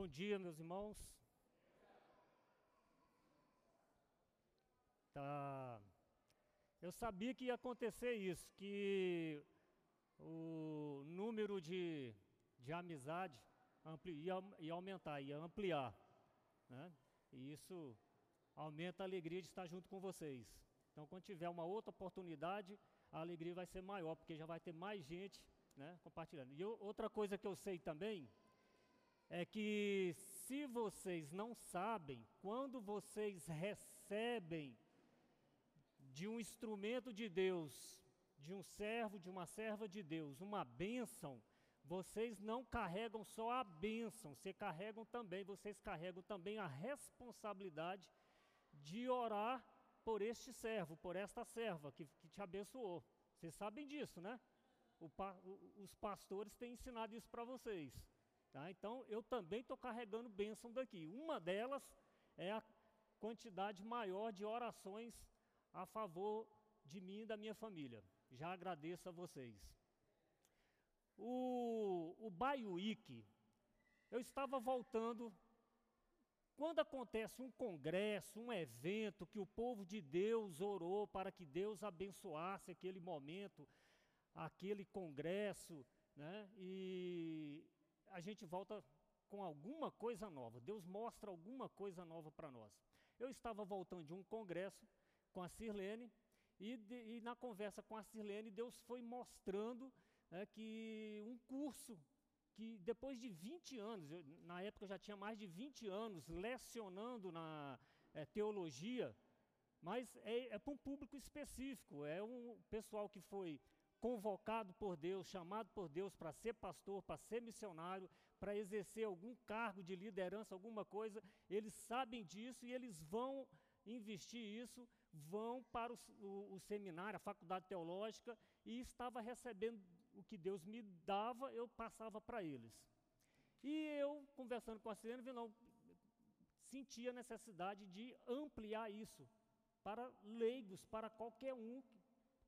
Bom dia, meus irmãos. Tá. Eu sabia que ia acontecer isso, que o número de, de amizade ampli, ia, ia aumentar, ia ampliar. Né? E isso aumenta a alegria de estar junto com vocês. Então, quando tiver uma outra oportunidade, a alegria vai ser maior, porque já vai ter mais gente né, compartilhando. E outra coisa que eu sei também é que se vocês não sabem, quando vocês recebem de um instrumento de Deus, de um servo, de uma serva de Deus, uma bênção, vocês não carregam só a bênção, vocês carregam também, vocês carregam também a responsabilidade de orar por este servo, por esta serva que, que te abençoou. Vocês sabem disso, né? Os pastores têm ensinado isso para vocês. Tá? Então, eu também estou carregando bênção daqui. Uma delas é a quantidade maior de orações a favor de mim e da minha família. Já agradeço a vocês. O, o Baiuíque, eu estava voltando quando acontece um congresso, um evento que o povo de Deus orou para que Deus abençoasse aquele momento, aquele congresso, né? E a gente volta com alguma coisa nova. Deus mostra alguma coisa nova para nós. Eu estava voltando de um congresso com a Sirlene e, de, e na conversa com a Sirlene Deus foi mostrando né, que um curso que depois de 20 anos, eu, na época eu já tinha mais de 20 anos lecionando na é, teologia, mas é, é para um público específico, é um pessoal que foi convocado por Deus, chamado por Deus para ser pastor, para ser missionário, para exercer algum cargo de liderança, alguma coisa, eles sabem disso e eles vão investir isso, vão para o, o, o, seminário, a faculdade teológica, e estava recebendo o que Deus me dava, eu passava para eles. E eu, conversando com a Sirene, não, sentia a necessidade de ampliar isso para leigos, para qualquer um que,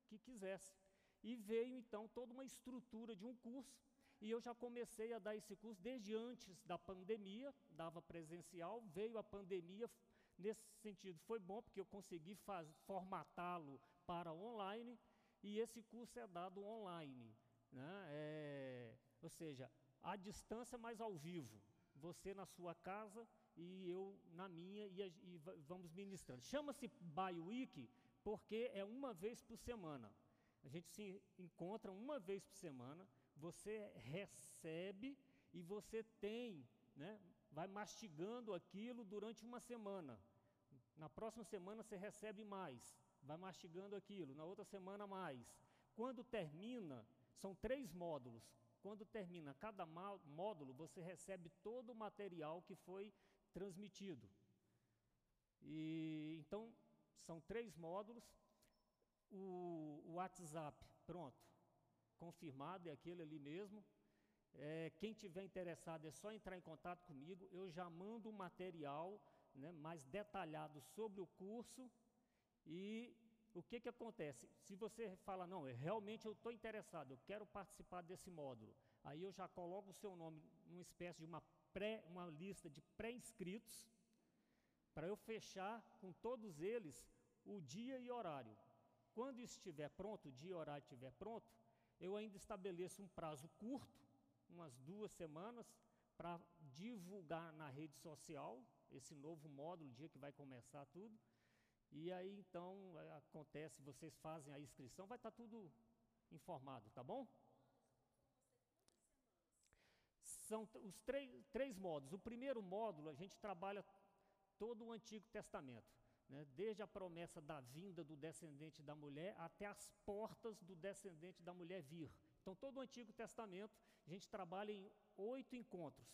que quisesse. E veio então toda uma estrutura de um curso, e eu já comecei a dar esse curso desde antes da pandemia, dava presencial, veio a pandemia, Nesse sentido, foi bom porque eu consegui formatá-lo para online e esse curso é dado online. Né? É, ou seja, à distância, mas ao vivo. Você na sua casa e eu na minha e, e vamos ministrando. Chama-se BioWeek porque é uma vez por semana. A gente se encontra uma vez por semana, você recebe e você tem né, vai mastigando aquilo durante uma semana. Na próxima semana você recebe mais, vai mastigando aquilo, na outra semana mais. Quando termina, são três módulos. Quando termina cada módulo, você recebe todo o material que foi transmitido. E então são três módulos. O, o WhatsApp, pronto, confirmado, é aquele ali mesmo. É, quem tiver interessado é só entrar em contato comigo, eu já mando um material né, mais detalhado sobre o curso e o que, que acontece? Se você fala, não, realmente eu estou interessado, eu quero participar desse módulo, aí eu já coloco o seu nome numa espécie de uma, pré, uma lista de pré-inscritos, para eu fechar com todos eles o dia e horário. Quando estiver pronto, o dia e horário estiver pronto, eu ainda estabeleço um prazo curto, umas duas semanas para divulgar na rede social esse novo módulo, dia que vai começar tudo. E aí então é, acontece, vocês fazem a inscrição, vai estar tá tudo informado, tá bom? São os três, três módulos. O primeiro módulo a gente trabalha todo o Antigo Testamento, né? desde a promessa da vinda do descendente da mulher até as portas do descendente da mulher vir. Então, todo o Antigo Testamento, a gente trabalha em oito encontros.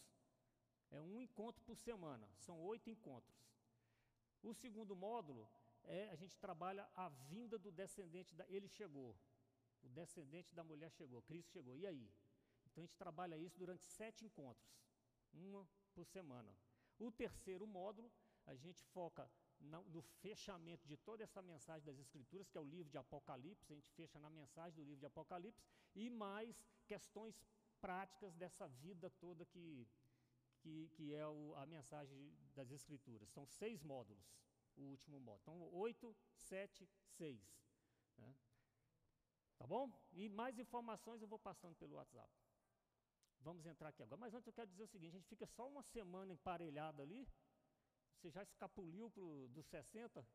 É um encontro por semana, são oito encontros. O segundo módulo é a gente trabalha a vinda do descendente da. Ele chegou. O descendente da mulher chegou, Cristo chegou. E aí? Então a gente trabalha isso durante sete encontros, uma por semana. O terceiro módulo, a gente foca no fechamento de toda essa mensagem das Escrituras, que é o livro de Apocalipse, a gente fecha na mensagem do livro de Apocalipse, e mais questões práticas dessa vida toda que, que que, é o, a mensagem das Escrituras. São seis módulos, o último módulo. Então, oito, sete, seis. Né? Tá bom? E mais informações eu vou passando pelo WhatsApp. Vamos entrar aqui agora. Mas antes eu quero dizer o seguinte: a gente fica só uma semana emparelhado ali. Você já escapuliu pro, dos 60?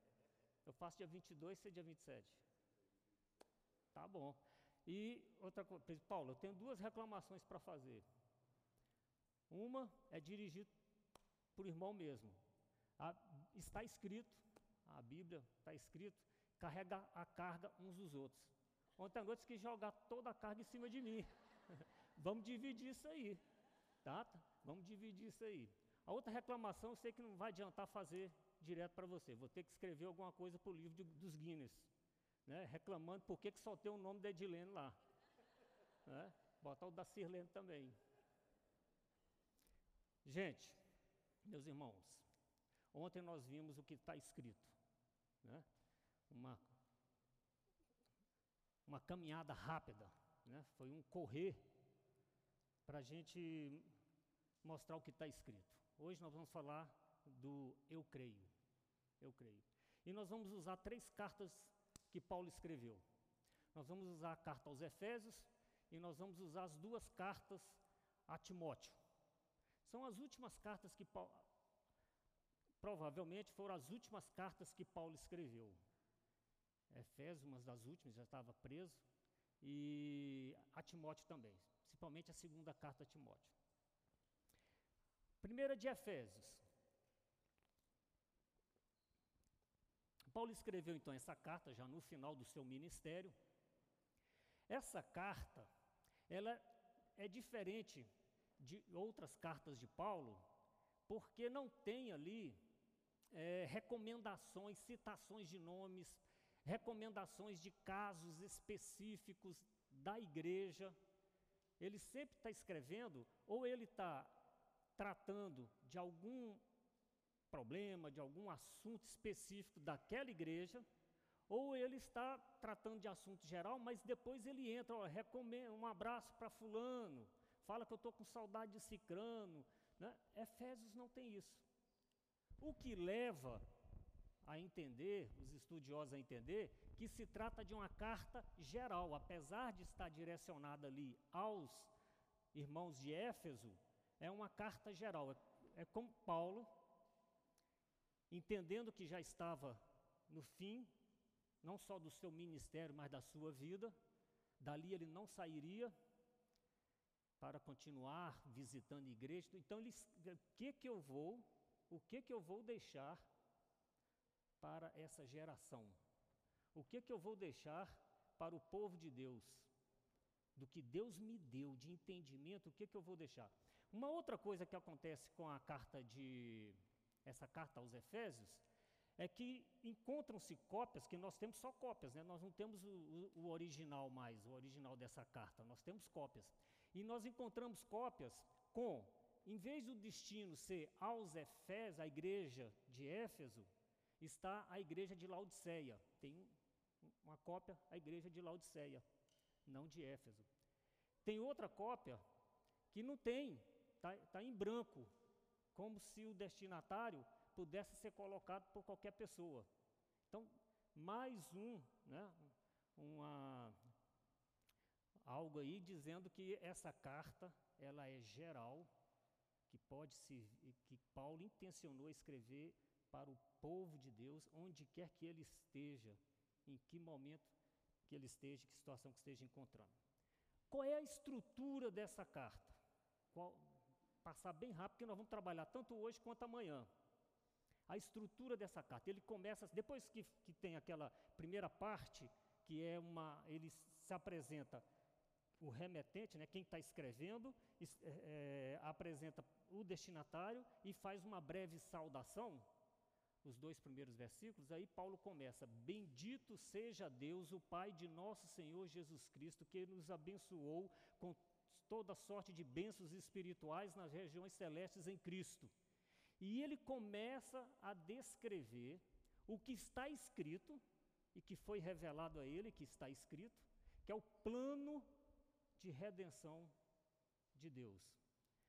Eu faço dia 22, você dia 27. Tá bom. E outra coisa, Paulo, eu tenho duas reclamações para fazer. Uma é dirigir por irmão mesmo. A, está escrito, a Bíblia está escrito, carrega a carga uns dos outros. Ontem à noite quis jogar toda a carga em cima de mim. Vamos dividir isso aí. Tá? Vamos dividir isso aí. A outra reclamação eu sei que não vai adiantar fazer direto para você. Vou ter que escrever alguma coisa para o livro de, dos Guinness. Né? Reclamando por que só tem o nome da Edilene lá. Né? Botar o da Sirlene também. Gente, meus irmãos, ontem nós vimos o que está escrito. Né? Uma, uma caminhada rápida. Né? Foi um correr para a gente mostrar o que está escrito. Hoje nós vamos falar do eu creio. Eu creio. E nós vamos usar três cartas que Paulo escreveu. Nós vamos usar a carta aos Efésios e nós vamos usar as duas cartas a Timóteo. São as últimas cartas que Paulo. Provavelmente foram as últimas cartas que Paulo escreveu. Efésios, uma das últimas, já estava preso. E a Timóteo também, principalmente a segunda carta a Timóteo. Primeira de Efésios. Paulo escreveu então essa carta já no final do seu ministério. Essa carta, ela é diferente de outras cartas de Paulo, porque não tem ali é, recomendações, citações de nomes, recomendações de casos específicos da igreja. Ele sempre está escrevendo, ou ele está tratando de algum problema, de algum assunto específico daquela igreja, ou ele está tratando de assunto geral, mas depois ele entra, ó, recomenda, um abraço para fulano, fala que eu estou com saudade de cicrano. Né? Efésios não tem isso. O que leva a entender, os estudiosos a entender, que se trata de uma carta geral, apesar de estar direcionada ali aos irmãos de Éfeso, é uma carta geral. É, é como Paulo, entendendo que já estava no fim, não só do seu ministério, mas da sua vida, dali ele não sairia para continuar visitando igrejas. Então, ele, o que que eu vou, o que que eu vou deixar para essa geração? O que que eu vou deixar para o povo de Deus? Do que Deus me deu de entendimento, o que que eu vou deixar? Uma outra coisa que acontece com a carta de essa carta aos Efésios é que encontram-se cópias, que nós temos só cópias, né? nós não temos o, o, original mais, o original dessa carta, nós temos cópias. E nós encontramos cópias com, em vez do destino ser aos Efésios, a igreja de Éfeso, está a igreja de Laodiceia. Tem uma cópia, a igreja de Laodiceia, não de Éfeso. Tem outra cópia que não tem, está tá em branco, como se o destinatário pudesse ser colocado por qualquer pessoa. Então, mais um, né, uma, algo aí dizendo que essa carta ela é geral, que pode se, que Paulo intencionou escrever para o povo de Deus, onde quer que ele esteja, em que momento que ele esteja, que situação que esteja encontrando. Qual é a estrutura dessa carta? Qual, passar bem rápido, porque nós vamos trabalhar tanto hoje quanto amanhã. A estrutura dessa carta, ele começa, depois que, que tem aquela primeira parte, que é uma, ele se apresenta o remetente, né, quem está escrevendo, é, é, apresenta o destinatário e faz uma breve saudação, os dois primeiros versículos, aí Paulo começa: Bendito seja Deus, o Pai de nosso Senhor Jesus Cristo, que nos abençoou com toda sorte de bênçãos espirituais nas regiões celestes em Cristo. E ele começa a descrever o que está escrito e que foi revelado a ele, que está escrito, que é o plano de redenção de Deus.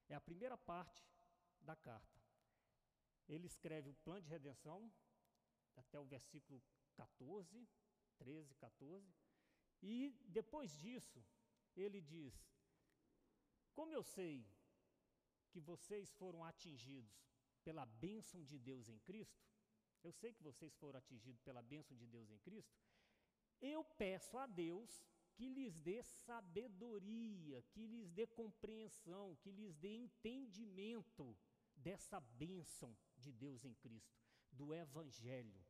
É a primeira parte da carta. Ele escreve o plano de redenção, até o versículo 14, 13, 14, e depois disso, ele diz: Como eu sei que vocês foram atingidos pela bênção de Deus em Cristo, eu sei que vocês foram atingidos pela bênção de Deus em Cristo, eu peço a Deus que lhes dê sabedoria, que lhes dê compreensão, que lhes dê entendimento dessa bênção de Deus em Cristo, do Evangelho,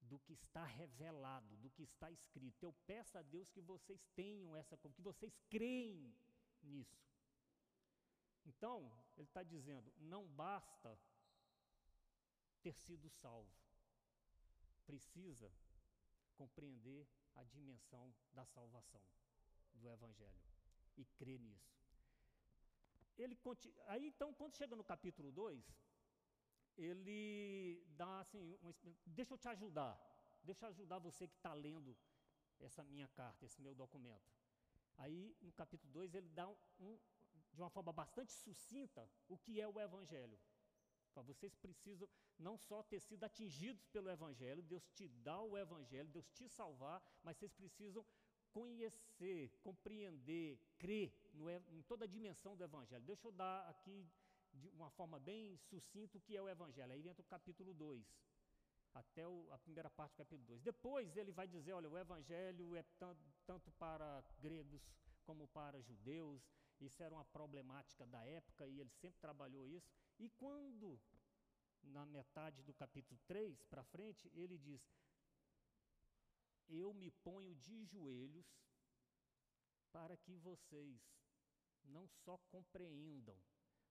do que está revelado, do que está escrito. Eu peço a Deus que vocês tenham essa, que vocês creem nisso. Então, ele está dizendo: não basta ter sido salvo, precisa compreender a dimensão da salvação do Evangelho e crer nisso. Ele aí então, quando chega no capítulo 2, ele dá assim, uma, deixa eu te ajudar, deixa eu ajudar você que está lendo essa minha carta, esse meu documento. Aí, no capítulo 2, ele dá um, de uma forma bastante sucinta o que é o Evangelho. Vocês precisam não só ter sido atingidos pelo Evangelho, Deus te dá o Evangelho, Deus te salvar, mas vocês precisam conhecer, compreender, crer no, em toda a dimensão do Evangelho. Deixa eu dar aqui de uma forma bem sucinta o que é o Evangelho. Aí entra o capítulo 2, até o, a primeira parte do capítulo 2. Depois ele vai dizer: olha, o Evangelho é tanto para gregos como para judeus, isso era uma problemática da época e ele sempre trabalhou isso. E quando, na metade do capítulo 3 para frente, ele diz: Eu me ponho de joelhos para que vocês não só compreendam,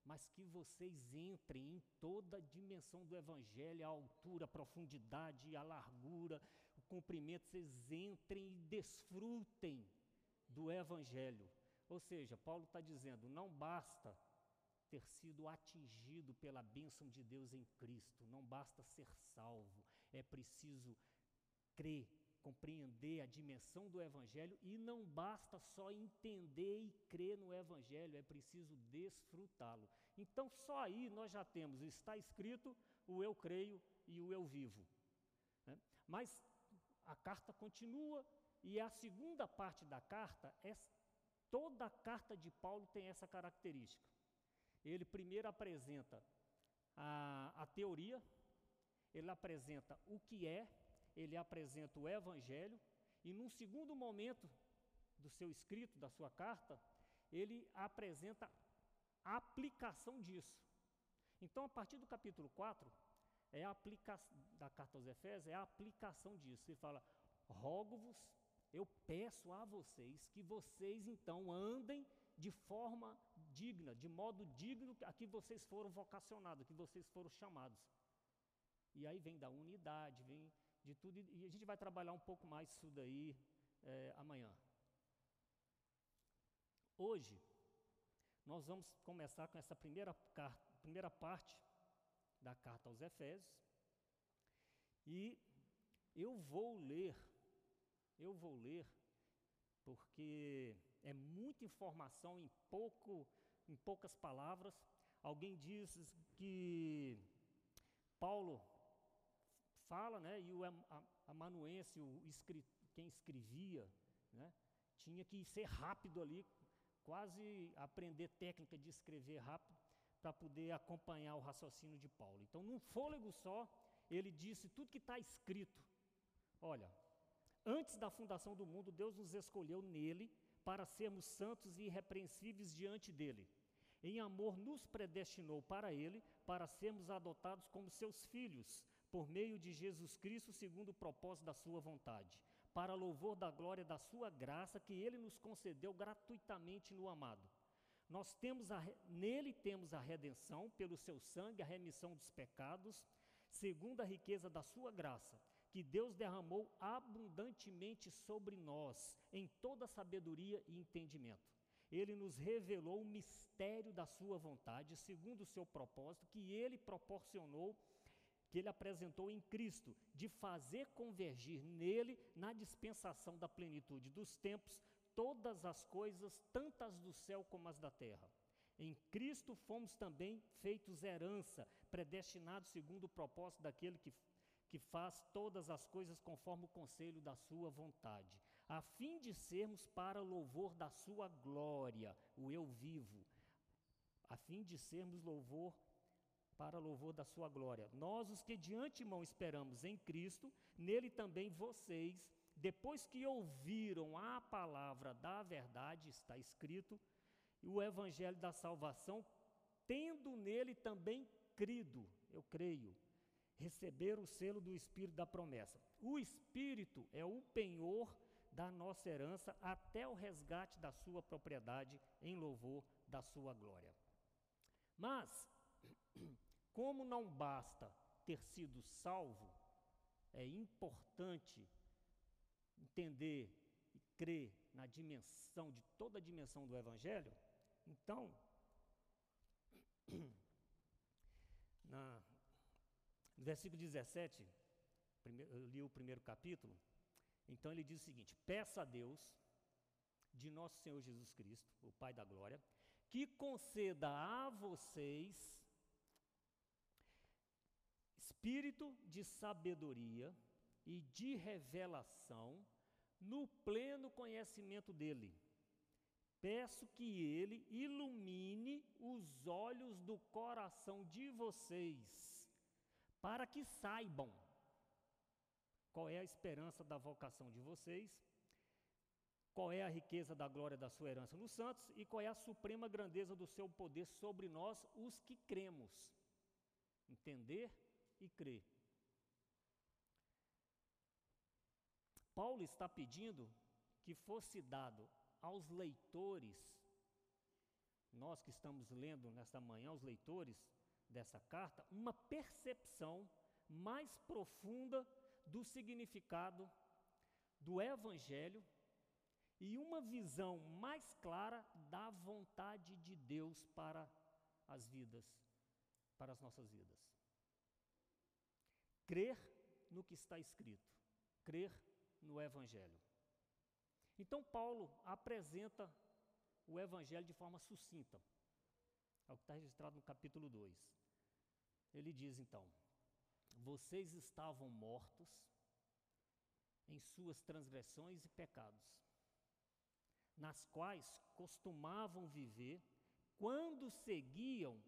mas que vocês entrem em toda a dimensão do Evangelho, a altura, a profundidade, a largura, o comprimento, vocês entrem e desfrutem do Evangelho. Ou seja, Paulo está dizendo: não basta ter sido atingido pela bênção de Deus em Cristo, não basta ser salvo, é preciso crer, compreender a dimensão do Evangelho e não basta só entender e crer no Evangelho, é preciso desfrutá-lo. Então, só aí nós já temos, está escrito, o eu creio e o eu vivo. Né? Mas a carta continua e a segunda parte da carta, é, toda a carta de Paulo tem essa característica. Ele primeiro apresenta a, a teoria, ele apresenta o que é, ele apresenta o evangelho, e num segundo momento do seu escrito, da sua carta, ele apresenta a aplicação disso. Então, a partir do capítulo 4, é a aplicação da carta aos Efésios, é a aplicação disso. Ele fala: rogo-vos eu peço a vocês que vocês então andem de forma digna, de modo digno a que vocês foram vocacionados, que vocês foram chamados. E aí vem da unidade, vem de tudo, e a gente vai trabalhar um pouco mais isso daí é, amanhã. Hoje, nós vamos começar com essa primeira, carta, primeira parte da carta aos Efésios, e eu vou ler eu vou ler, porque é muita informação em, pouco, em poucas palavras. Alguém diz que Paulo fala, né, e o amanuense, o quem escrevia, né, tinha que ser rápido ali, quase aprender técnica de escrever rápido, para poder acompanhar o raciocínio de Paulo. Então, num fôlego só, ele disse tudo que está escrito. Olha, Antes da fundação do mundo, Deus nos escolheu nele para sermos santos e irrepreensíveis diante dele. Em amor, nos predestinou para ele, para sermos adotados como seus filhos, por meio de Jesus Cristo, segundo o propósito da sua vontade, para louvor da glória da sua graça que ele nos concedeu gratuitamente no amado. Nós temos a, nele temos a redenção pelo seu sangue, a remissão dos pecados, segundo a riqueza da sua graça que Deus derramou abundantemente sobre nós, em toda sabedoria e entendimento. Ele nos revelou o mistério da Sua vontade, segundo o seu propósito, que Ele proporcionou, que Ele apresentou em Cristo, de fazer convergir nele, na dispensação da plenitude dos tempos, todas as coisas, tantas do céu como as da terra. Em Cristo fomos também feitos herança, predestinados segundo o propósito daquele que, que faz todas as coisas conforme o conselho da sua vontade, a fim de sermos para louvor da sua glória, o eu vivo, a fim de sermos louvor para louvor da sua glória. Nós, os que de antemão esperamos em Cristo, nele também vocês, depois que ouviram a palavra da verdade, está escrito, e o evangelho da salvação, tendo nele também crido, eu creio, receber o selo do Espírito da promessa. O Espírito é o penhor da nossa herança até o resgate da sua propriedade em louvor da sua glória. Mas, como não basta ter sido salvo, é importante entender e crer na dimensão, de toda a dimensão do Evangelho, então, na, no versículo 17, eu li o primeiro capítulo, então ele diz o seguinte: Peça a Deus, de nosso Senhor Jesus Cristo, o Pai da Glória, que conceda a vocês espírito de sabedoria e de revelação no pleno conhecimento dele peço que Ele ilumine os olhos do coração de vocês, para que saibam qual é a esperança da vocação de vocês, qual é a riqueza da glória da sua herança nos santos e qual é a suprema grandeza do seu poder sobre nós, os que cremos. Entender e crer. Paulo está pedindo que fosse dado aos leitores, nós que estamos lendo nesta manhã, os leitores dessa carta, uma percepção mais profunda do significado do Evangelho e uma visão mais clara da vontade de Deus para as vidas, para as nossas vidas. Crer no que está escrito, crer no Evangelho. Então, Paulo apresenta o Evangelho de forma sucinta. É o que está registrado no capítulo 2. Ele diz então: Vocês estavam mortos em suas transgressões e pecados, nas quais costumavam viver quando seguiam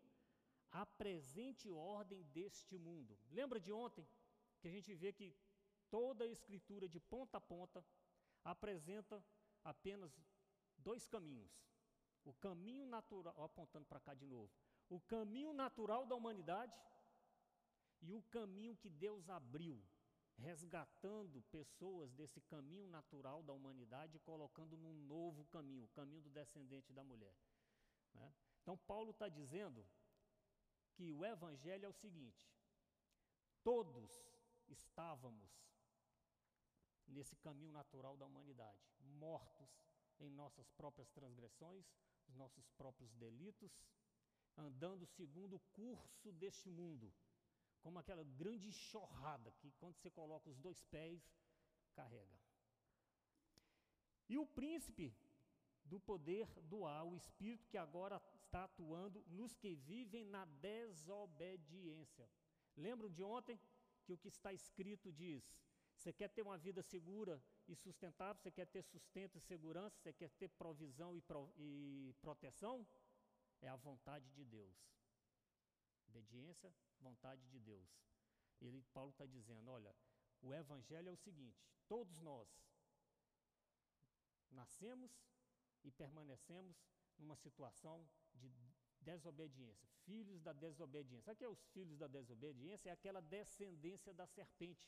a presente ordem deste mundo. Lembra de ontem que a gente vê que toda a escritura de ponta a ponta apresenta apenas dois caminhos. O caminho natural, apontando para cá de novo, o caminho natural da humanidade e o caminho que Deus abriu, resgatando pessoas desse caminho natural da humanidade e colocando num novo caminho, o caminho do descendente da mulher. Né? Então, Paulo está dizendo que o Evangelho é o seguinte: todos estávamos nesse caminho natural da humanidade, mortos em nossas próprias transgressões, os nossos próprios delitos, andando segundo o curso deste mundo, como aquela grande enxurrada que quando você coloca os dois pés, carrega. E o príncipe do poder do ar, o espírito que agora está atuando nos que vivem na desobediência. Lembram de ontem que o que está escrito diz: você quer ter uma vida segura e sustentável? Você quer ter sustento e segurança? Você quer ter provisão e, pro, e proteção? É a vontade de Deus. Obediência, vontade de Deus. Ele, Paulo está dizendo: olha, o Evangelho é o seguinte: todos nós nascemos e permanecemos numa situação de desobediência, filhos da desobediência. Sabe o que é os filhos da desobediência? É aquela descendência da serpente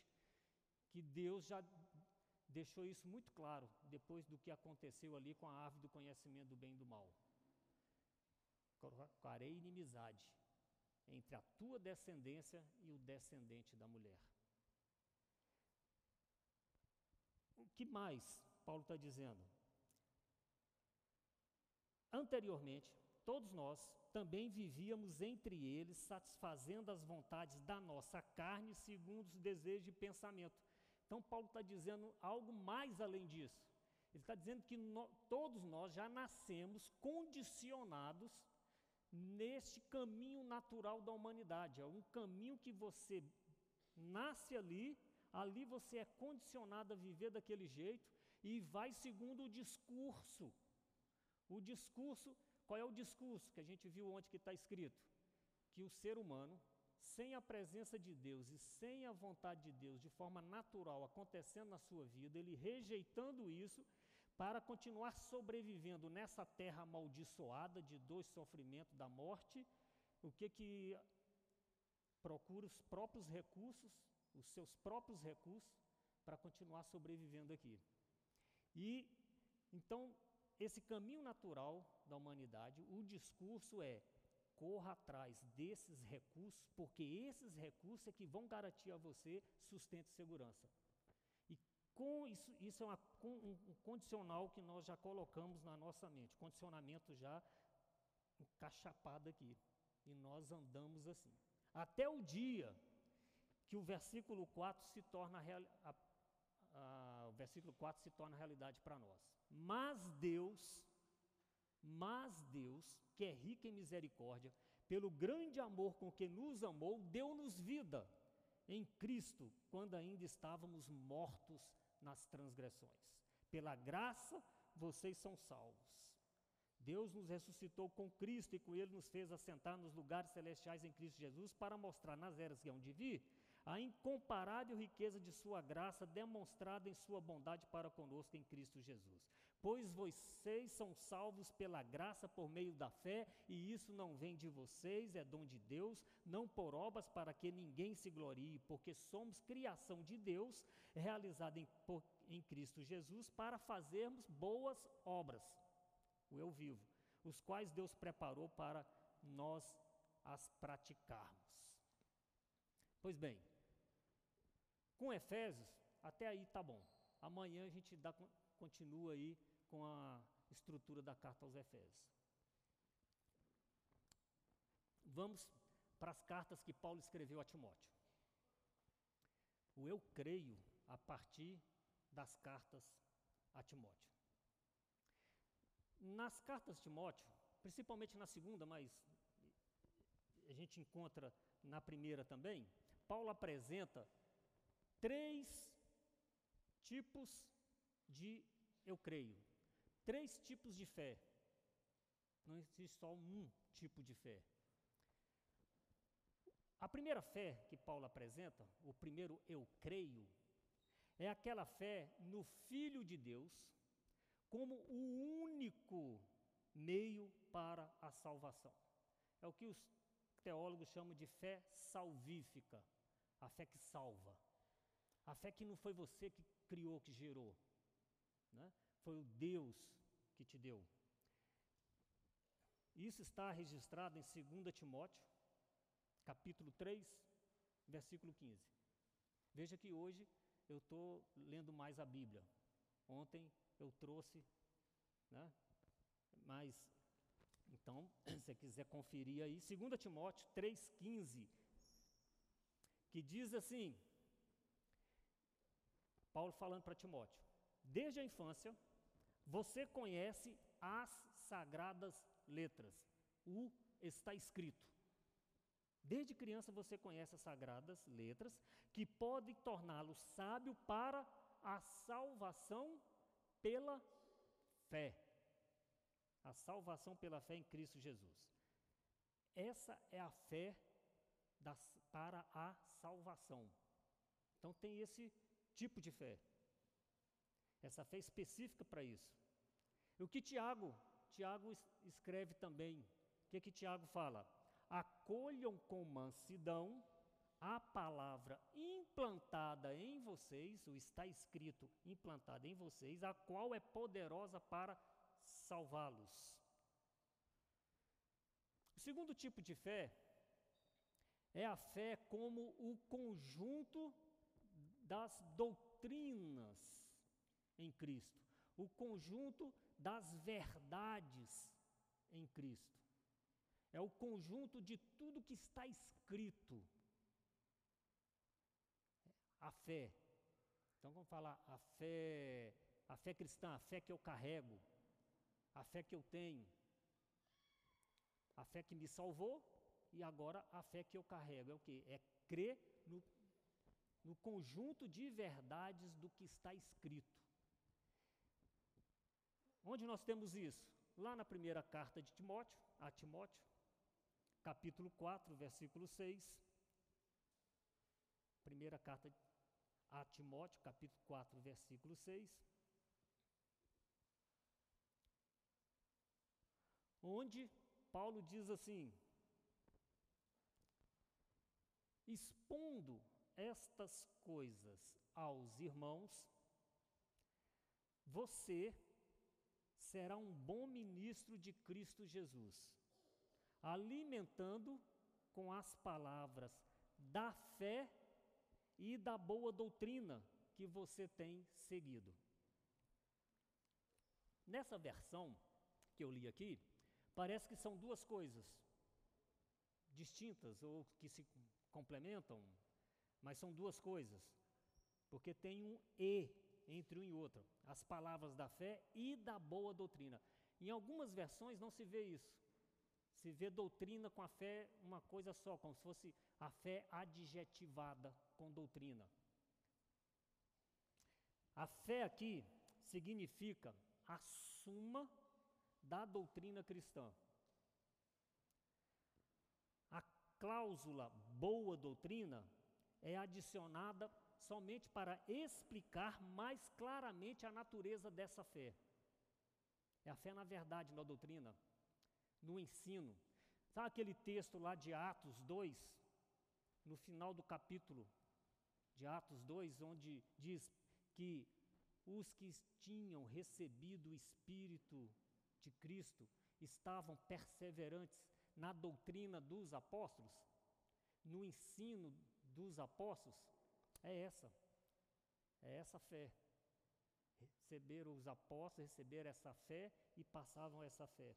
que Deus já deixou isso muito claro depois do que aconteceu ali com a árvore do conhecimento do bem e do mal. Colocarei inimizade entre a tua descendência e o descendente da mulher. O que mais Paulo está dizendo? Anteriormente, todos nós também vivíamos entre eles, satisfazendo as vontades da nossa carne segundo os desejos e pensamento. Então, Paulo está dizendo algo mais além disso. Ele está dizendo que no, todos nós já nascemos condicionados neste caminho natural da humanidade. É um caminho que você nasce ali, ali você é condicionado a viver daquele jeito e vai segundo o discurso. O discurso, qual é o discurso que a gente viu onde que está escrito? Que o ser humano, sem a presença de Deus e sem a vontade de Deus, de forma natural acontecendo na sua vida, ele rejeitando isso, para continuar sobrevivendo nessa terra amaldiçoada de dois sofrimentos da morte, o que que procura os próprios recursos, os seus próprios recursos para continuar sobrevivendo aqui. E então esse caminho natural da humanidade, o discurso é corra atrás desses recursos, porque esses recursos é que vão garantir a você sustento e segurança. Com isso, isso é uma, um, condicional que nós já colocamos na nossa mente, condicionamento já encachapado aqui. E nós andamos assim. Até o dia que o versículo 4 se torna o versículo 4 se torna realidade para nós. Mas Deus, mas Deus, que é rico em misericórdia, pelo grande amor com que nos amou, deu-nos vida em Cristo, quando ainda estávamos mortos nas transgressões. Pela graça, vocês são salvos. Deus nos ressuscitou com Cristo e com Ele nos fez assentar nos lugares celestiais em Cristo Jesus para mostrar nas eras que hão de vir a incomparável riqueza de Sua graça demonstrada em Sua bondade para conosco em Cristo Jesus. Pois vocês são salvos pela graça por meio da fé, e isso não vem de vocês, é dom de Deus, não por obras para que ninguém se glorie, porque somos criação de Deus, realizada em, por, em Cristo Jesus, para fazermos boas obras, o eu vivo, os quais Deus preparou para nós as praticarmos. Pois bem, com Efésios, até aí tá bom. Amanhã a gente dá, continua aí com a estrutura da carta aos Efésios. Vamos para as cartas que Paulo escreveu a Timóteo. O eu creio a partir das cartas a Timóteo. Nas cartas de Timóteo, principalmente na segunda, mas a gente encontra na primeira também, Paulo apresenta três tipos de eu creio, três tipos de fé. Não existe só um tipo de fé. A primeira fé que Paulo apresenta, o primeiro eu creio, é aquela fé no Filho de Deus como o único meio para a salvação. É o que os teólogos chamam de fé salvífica, a fé que salva. A fé que não foi você que criou, que gerou, né? foi o Deus que te deu. Isso está registrado em 2 Timóteo, capítulo 3, versículo 15. Veja que hoje eu estou lendo mais a Bíblia. Ontem eu trouxe, né? Mas, então, se você quiser conferir aí, 2 Timóteo 3,15, que diz assim: Paulo falando para Timóteo: desde a infância, você conhece as sagradas letras, o está escrito. Desde criança você conhece as sagradas letras que podem torná-lo sábio para a salvação pela fé. A salvação pela fé em Cristo Jesus. Essa é a fé das, para a salvação. Então tem esse tipo de fé. Essa fé específica para isso. E o que Tiago, Tiago escreve também, o que que Tiago fala? Acolham com mansidão a palavra implantada em vocês, o está escrito implantada em vocês, a qual é poderosa para salvá-los. O segundo tipo de fé é a fé como o conjunto das doutrinas em Cristo, o conjunto das verdades em Cristo. É o conjunto de tudo que está escrito. A fé. Então vamos falar a fé, a fé cristã, a fé que eu carrego, a fé que eu tenho. a fé que me salvou e agora a fé que eu carrego. É o que? É crer no, no conjunto de verdades do que está escrito. Onde nós temos isso? Lá na primeira carta de Timóteo, a Timóteo, capítulo 4, versículo 6. Primeira carta a Timóteo, capítulo 4, versículo 6. Onde Paulo diz assim: expondo estas coisas aos irmãos, você será um bom ministro de Cristo Jesus, alimentando com as palavras da fé e da boa doutrina que você tem seguido. Nessa versão que eu li aqui, parece que são duas coisas distintas ou que se complementam, mas são duas coisas, porque tem um e entre um e outro, as palavras da fé e da boa doutrina. Em algumas versões não se vê isso. Se vê doutrina com a fé uma coisa só, como se fosse a fé adjetivada com doutrina. A fé aqui significa a suma da doutrina cristã. A cláusula boa doutrina é adicionada somente para explicar mais claramente a natureza dessa fé. É a fé na verdade, na doutrina, no ensino. Sabe aquele texto lá de Atos 2, no final do capítulo de Atos 2, onde diz que os que tinham recebido o Espírito de Cristo estavam perseverantes na doutrina dos apóstolos, no ensino dos apóstolos, é essa. É essa fé. Receberam os apóstolos, receberam essa fé e passavam essa fé.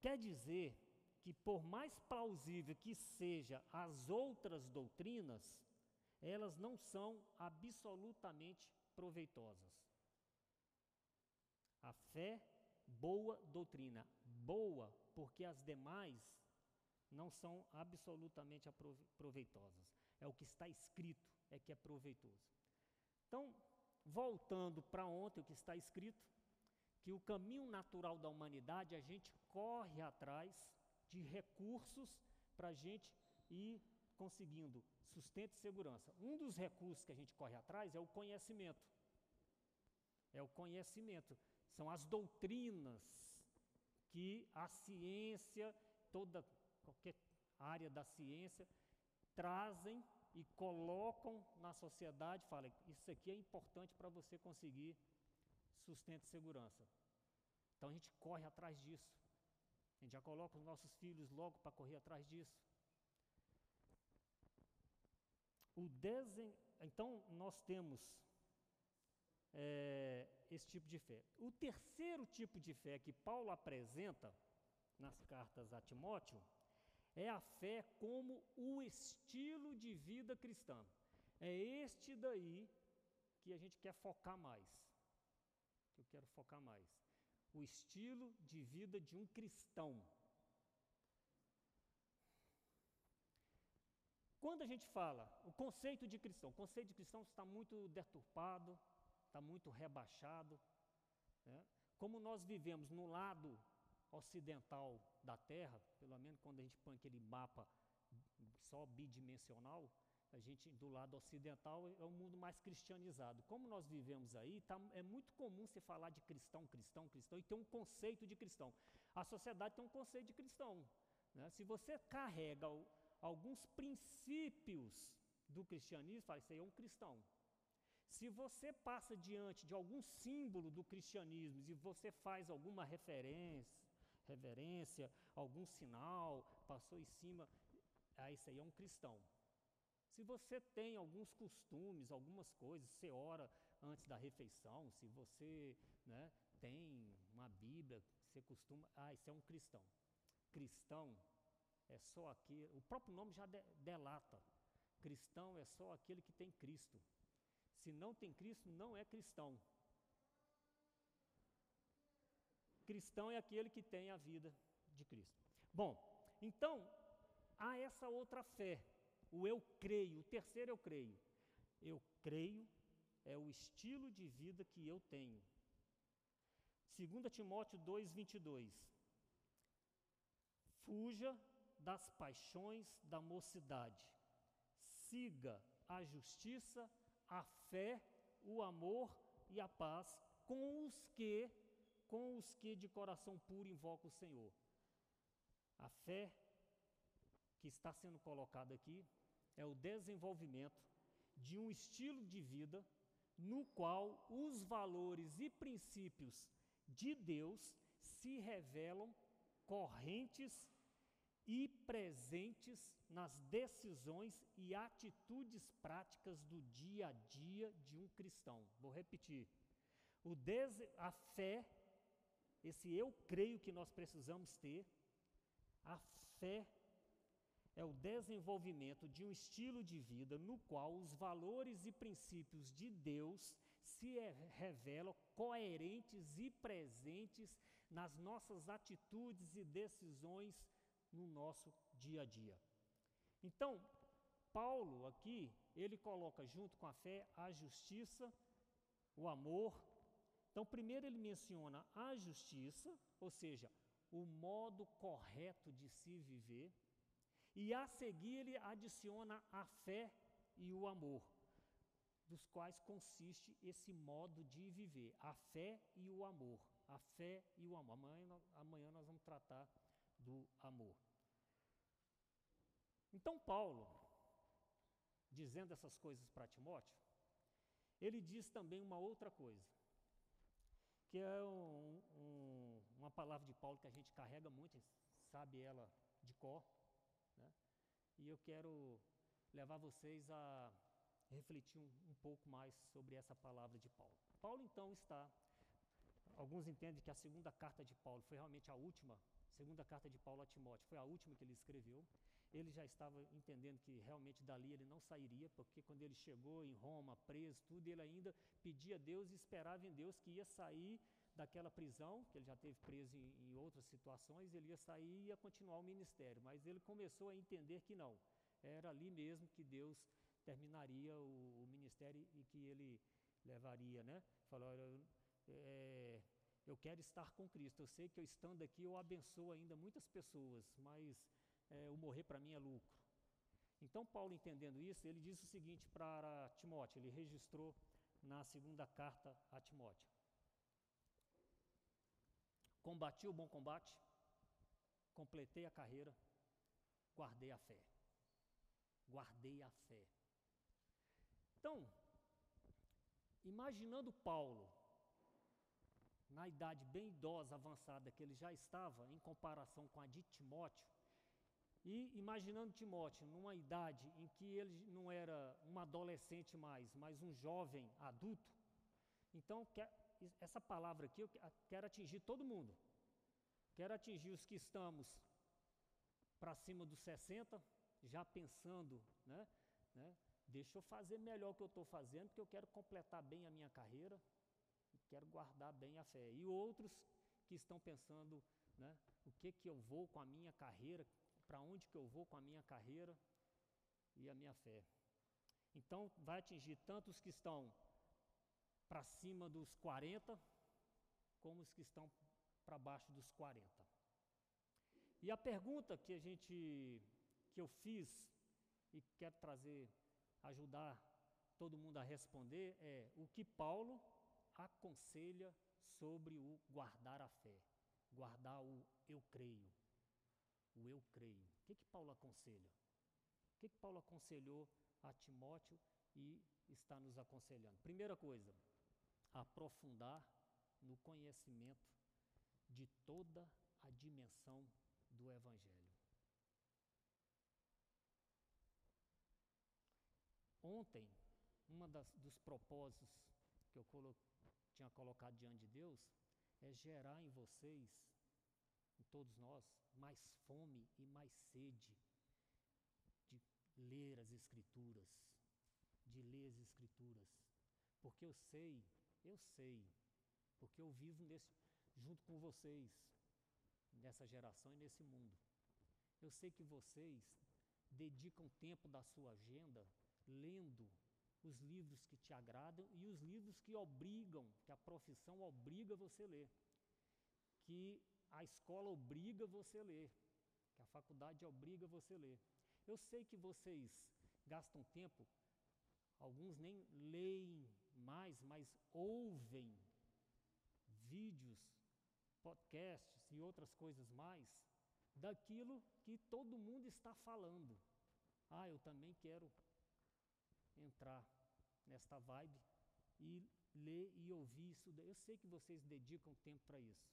Quer dizer que, por mais plausível que seja as outras doutrinas, elas não são absolutamente proveitosas. A fé, boa doutrina. Boa, porque as demais não são absolutamente proveitosas. É o que está escrito é que é proveitoso. Então, voltando para ontem, o que está escrito, que o caminho natural da humanidade, a gente corre atrás de recursos para a gente ir conseguindo sustento e segurança. Um dos recursos que a gente corre atrás é o conhecimento. É o conhecimento. São as doutrinas que a ciência, toda, qualquer área da ciência, trazem e colocam na sociedade, falam, isso aqui é importante para você conseguir sustento e segurança. Então a gente corre atrás disso. A gente já coloca os nossos filhos logo para correr atrás disso. O desen... Então, nós temos é, esse tipo de fé. O terceiro tipo de fé que Paulo apresenta nas cartas a Timóteo é a fé como o estilo de vida cristã. É este daí que a gente quer focar mais. Que eu quero focar mais. O estilo de vida de um cristão. Quando a gente fala o conceito de cristão, o conceito de cristão está muito deturpado, está muito rebaixado. Né? Como nós vivemos no lado ocidental da Terra, pelo menos quando a gente põe aquele mapa só bidimensional, a gente do lado ocidental é um mundo mais cristianizado. Como nós vivemos aí, tá, é muito comum você falar de cristão, cristão, cristão e ter um conceito de cristão. A sociedade tem um conceito de cristão. Né? Se você carrega o, alguns princípios do cristianismo, fala, isso aí é um cristão. Se você passa diante de algum símbolo do cristianismo e você faz alguma referência, reverência, algum sinal, passou em cima, ah, isso aí é um cristão. Se você tem alguns costumes, algumas coisas, você ora antes da refeição, se você né, tem uma Bíblia, você costuma, ah, isso é um cristão. Cristão é só aquele, o próprio nome já de, delata. Cristão é só aquele que tem Cristo. Se não tem Cristo, não é cristão. Cristão é aquele que tem a vida de Cristo. Bom, então, há essa outra fé, o eu creio, o terceiro eu creio. Eu creio é o estilo de vida que eu tenho. 2 Timóteo 2,22. Fuja das paixões da mocidade. Siga a justiça, a fé, o amor e a paz com os que, com os que de coração puro invocam o Senhor. A fé que está sendo colocada aqui é o desenvolvimento de um estilo de vida no qual os valores e princípios de Deus se revelam correntes e presentes nas decisões e atitudes práticas do dia a dia de um cristão. Vou repetir. A fé, esse eu creio que nós precisamos ter, a fé é o desenvolvimento de um estilo de vida no qual os valores e princípios de Deus se revelam coerentes e presentes nas nossas atitudes e decisões no nosso dia a dia. Então, Paulo aqui, ele coloca junto com a fé a justiça, o amor. Então, primeiro ele menciona a justiça, ou seja, o modo correto de se viver, e a seguir ele adiciona a fé e o amor, dos quais consiste esse modo de viver, a fé e o amor. A fé e o amor. Amanhã, amanhã nós vamos tratar do amor. Então, Paulo, dizendo essas coisas para Timóteo, ele diz também uma outra coisa, que é um, um, uma palavra de Paulo que a gente carrega muito, sabe ela de cor, né? e eu quero levar vocês a refletir um, um pouco mais sobre essa palavra de Paulo. Paulo, então, está. Alguns entendem que a segunda carta de Paulo foi realmente a última, segunda carta de Paulo a Timóteo, foi a última que ele escreveu ele já estava entendendo que realmente dali ele não sairia, porque quando ele chegou em Roma, preso, tudo, ele ainda pedia a Deus e esperava em Deus que ia sair daquela prisão, que ele já teve preso em, em outras situações, ele ia sair e ia continuar o ministério. Mas ele começou a entender que não, era ali mesmo que Deus terminaria o, o ministério e que ele levaria, né? Falou, é, eu quero estar com Cristo. Eu sei que eu estando aqui eu abençoo ainda muitas pessoas, mas é, o morrer para mim é lucro. Então, Paulo, entendendo isso, ele diz o seguinte para Timóteo, ele registrou na segunda carta a Timóteo: Combati o bom combate, completei a carreira, guardei a fé. Guardei a fé. Então, imaginando Paulo, na idade bem idosa, avançada que ele já estava, em comparação com a de Timóteo, e imaginando Timóteo numa idade em que ele não era um adolescente mais, mas um jovem adulto, então essa palavra aqui eu quero atingir todo mundo. Quero atingir os que estamos para cima dos 60, já pensando, né, né, deixa eu fazer melhor o que eu estou fazendo, porque eu quero completar bem a minha carreira, quero guardar bem a fé. E outros que estão pensando, né, o que que eu vou com a minha carreira, para onde que eu vou com a minha carreira e a minha fé. Então, vai atingir tanto os que estão para cima dos 40, como os que estão para baixo dos 40. E a pergunta que a gente que eu fiz e quero trazer ajudar todo mundo a responder é o que Paulo aconselha sobre o guardar a fé, guardar o eu creio o eu creio. O que, que Paulo aconselha? O que, que Paulo aconselhou a Timóteo e está nos aconselhando? Primeira coisa, aprofundar no conhecimento de toda a dimensão do Evangelho. Ontem, um dos propósitos que eu colo tinha colocado diante de Deus é gerar em vocês em todos nós, mais fome e mais sede de ler as Escrituras, de ler as Escrituras. Porque eu sei, eu sei, porque eu vivo nesse, junto com vocês, nessa geração e nesse mundo. Eu sei que vocês dedicam tempo da sua agenda lendo os livros que te agradam e os livros que obrigam, que a profissão obriga você a ler, que a escola obriga você a ler, que a faculdade obriga você a ler. Eu sei que vocês gastam tempo, alguns nem leem mais, mas ouvem vídeos, podcasts e outras coisas mais daquilo que todo mundo está falando. Ah, eu também quero entrar nesta vibe e ler e ouvir isso. Eu sei que vocês dedicam tempo para isso.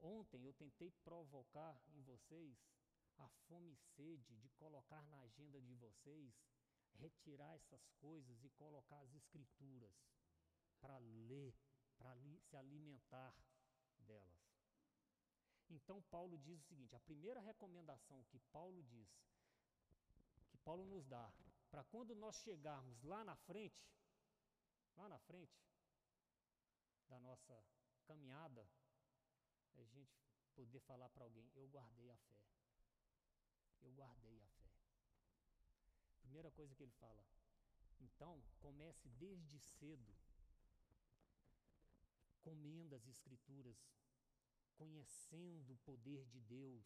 Ontem eu tentei provocar em vocês a fome e sede de colocar na agenda de vocês, retirar essas coisas e colocar as escrituras para ler, para se alimentar delas. Então Paulo diz o seguinte: a primeira recomendação que Paulo diz, que Paulo nos dá, para quando nós chegarmos lá na frente, lá na frente da nossa caminhada, a gente poder falar para alguém: eu guardei a fé. Eu guardei a fé. Primeira coisa que ele fala. Então, comece desde cedo comendo as Escrituras, conhecendo o poder de Deus,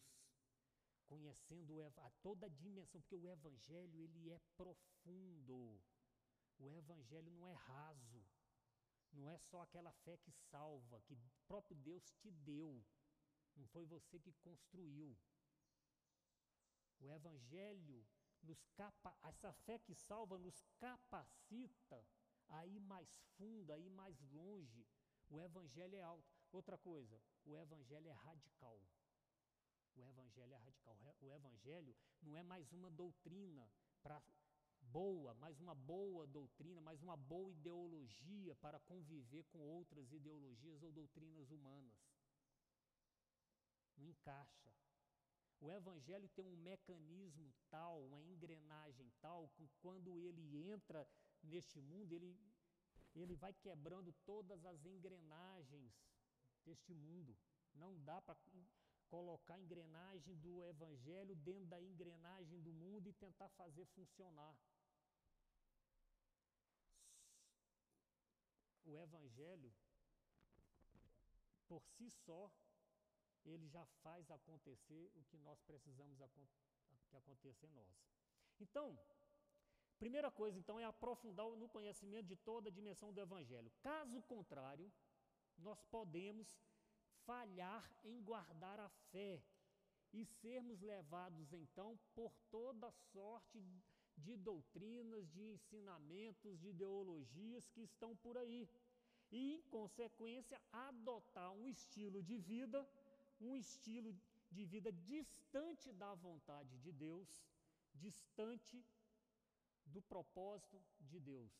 conhecendo a toda a dimensão, porque o Evangelho ele é profundo. O Evangelho não é raso, não é só aquela fé que salva, que próprio Deus te deu, não foi você que construiu. O Evangelho nos capa, essa fé que salva nos capacita a ir mais fundo, a ir mais longe. O Evangelho é alto. Outra coisa, o Evangelho é radical. O Evangelho é radical. O Evangelho não é mais uma doutrina para boa, mais uma boa doutrina, mais uma boa ideologia para conviver com outras ideologias ou doutrinas humanas. Não encaixa. O Evangelho tem um mecanismo tal, uma engrenagem tal, que quando ele entra neste mundo, ele, ele vai quebrando todas as engrenagens deste mundo. Não dá para colocar a engrenagem do Evangelho dentro da engrenagem do mundo e tentar fazer funcionar. O Evangelho, por si só, ele já faz acontecer o que nós precisamos que aconteça em nós. Então, primeira coisa então é aprofundar no conhecimento de toda a dimensão do evangelho. Caso contrário, nós podemos falhar em guardar a fé e sermos levados então por toda sorte de doutrinas, de ensinamentos, de ideologias que estão por aí. E, em consequência, adotar um estilo de vida um estilo de vida distante da vontade de Deus, distante do propósito de Deus,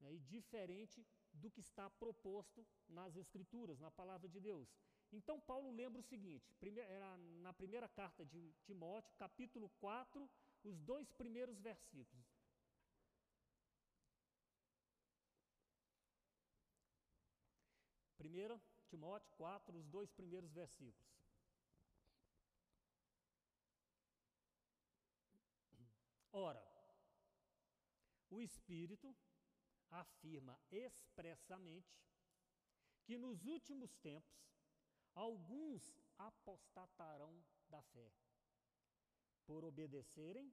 né, e diferente do que está proposto nas Escrituras, na palavra de Deus. Então, Paulo lembra o seguinte: era na primeira carta de Timóteo, capítulo 4, os dois primeiros versículos. Primeira Timóteo 4, os dois primeiros versículos. Ora, o Espírito afirma expressamente que nos últimos tempos alguns apostatarão da fé, por obedecerem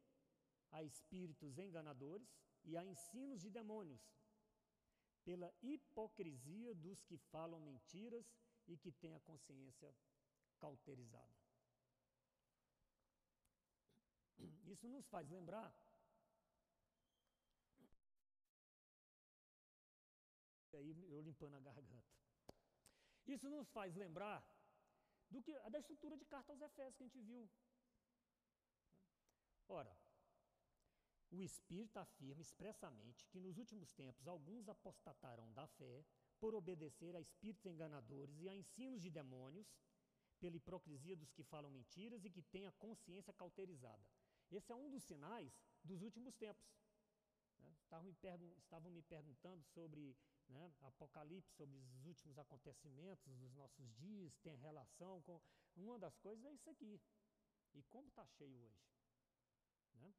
a espíritos enganadores e a ensinos de demônios pela hipocrisia dos que falam mentiras e que têm a consciência cauterizada. Isso nos faz lembrar aí eu limpando a garganta. Isso nos faz lembrar do que da estrutura de carta aos Efésios que a gente viu. Ora, o Espírito afirma expressamente que nos últimos tempos alguns apostatarão da fé por obedecer a espíritos enganadores e a ensinos de demônios, pela hipocrisia dos que falam mentiras e que têm a consciência cauterizada. Esse é um dos sinais dos últimos tempos. Né? Estavam, me estavam, me perguntando sobre né? Apocalipse sobre os últimos acontecimentos dos nossos dias, tem relação com. Uma das coisas é isso aqui. E como está cheio hoje. Né?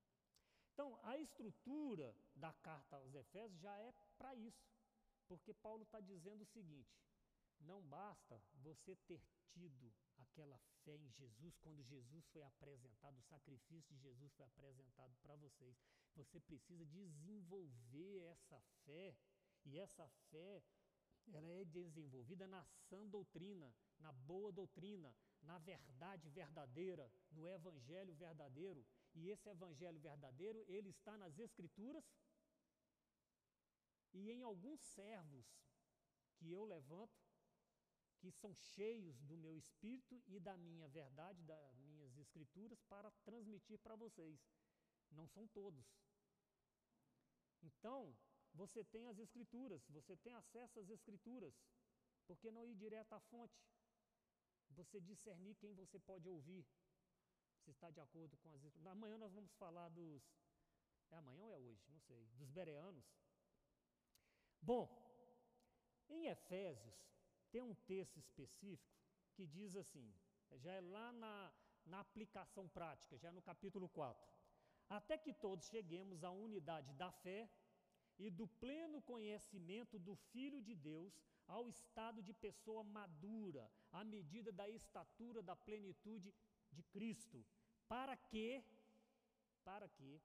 Então, a estrutura da carta aos Efésios já é para isso. Porque Paulo está dizendo o seguinte: não basta você ter tido aquela fé em Jesus, quando Jesus foi apresentado, o sacrifício de Jesus foi apresentado para vocês. Você precisa desenvolver essa fé e essa fé, ela é desenvolvida na sã doutrina, na boa doutrina, na verdade verdadeira, no evangelho verdadeiro. E esse evangelho verdadeiro, ele está nas escrituras e em alguns servos que eu levanto, que são cheios do meu espírito e da minha verdade, das minhas escrituras, para transmitir para vocês. Não são todos. Então, você tem as escrituras, você tem acesso às escrituras. Por que não ir direto à fonte? Você discernir quem você pode ouvir. Se está de acordo com as. Amanhã nós vamos falar dos. É amanhã ou é hoje? Não sei. Dos bereanos. Bom, em Efésios tem um texto específico que diz assim, já é lá na, na aplicação prática, já no capítulo 4. Até que todos cheguemos à unidade da fé e do pleno conhecimento do Filho de Deus ao estado de pessoa madura, à medida da estatura da plenitude de Cristo, para que, para que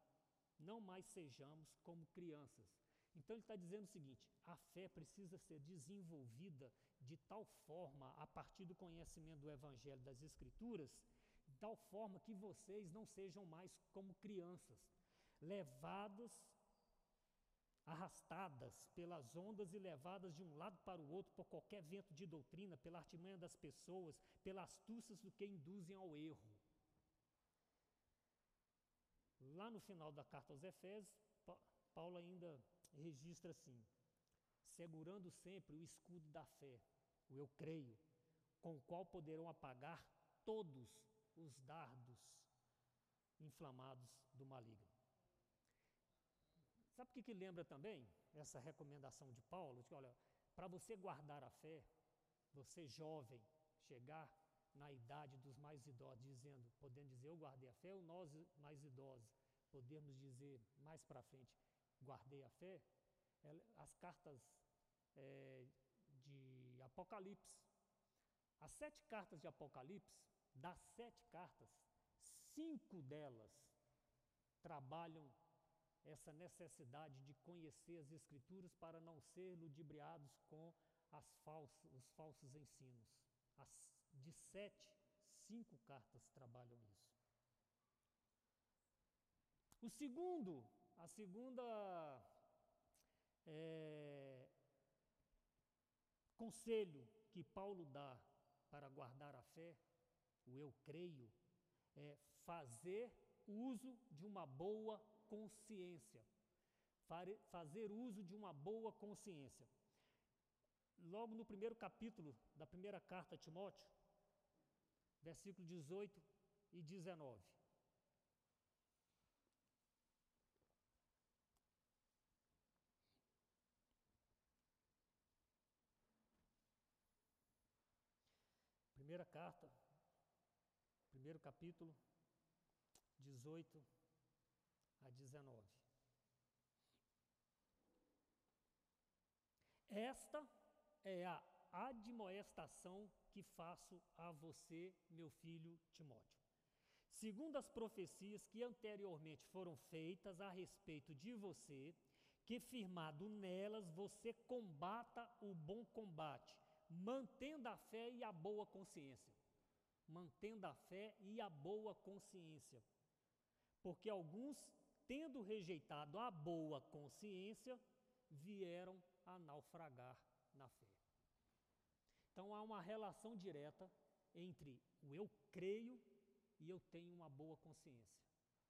não mais sejamos como crianças. Então ele está dizendo o seguinte: a fé precisa ser desenvolvida de tal forma, a partir do conhecimento do Evangelho das Escrituras, de tal forma que vocês não sejam mais como crianças, levadas arrastadas pelas ondas e levadas de um lado para o outro por qualquer vento de doutrina, pela artimanha das pessoas, pelas astúcias do que induzem ao erro. Lá no final da carta aos Efésios, Paulo ainda registra assim: segurando sempre o escudo da fé, o eu creio, com o qual poderão apagar todos os dardos inflamados do maligno. Sabe o que, que lembra também essa recomendação de Paulo? De que, olha, para você guardar a fé, você jovem, chegar na idade dos mais idosos, dizendo, podendo dizer eu guardei a fé, ou nós mais idosos, podemos dizer mais para frente, guardei a fé, as cartas é, de Apocalipse, as sete cartas de Apocalipse, das sete cartas, cinco delas trabalham essa necessidade de conhecer as Escrituras para não ser ludibriados com falsas, os falsos ensinos. As, de sete, cinco cartas trabalham isso. O segundo, a segunda é, conselho que Paulo dá para guardar a fé, o eu creio, é fazer uso de uma boa consciência. Fazer uso de uma boa consciência. Logo no primeiro capítulo da primeira carta a Timóteo, versículo 18 e 19. Primeira carta, primeiro capítulo, 18 a 19. Esta é a admoestação que faço a você, meu filho Timóteo. Segundo as profecias que anteriormente foram feitas a respeito de você, que firmado nelas você combata o bom combate, mantendo a fé e a boa consciência. Mantendo a fé e a boa consciência. Porque alguns tendo rejeitado a boa consciência, vieram a naufragar na fé. Então há uma relação direta entre o eu creio e eu tenho uma boa consciência,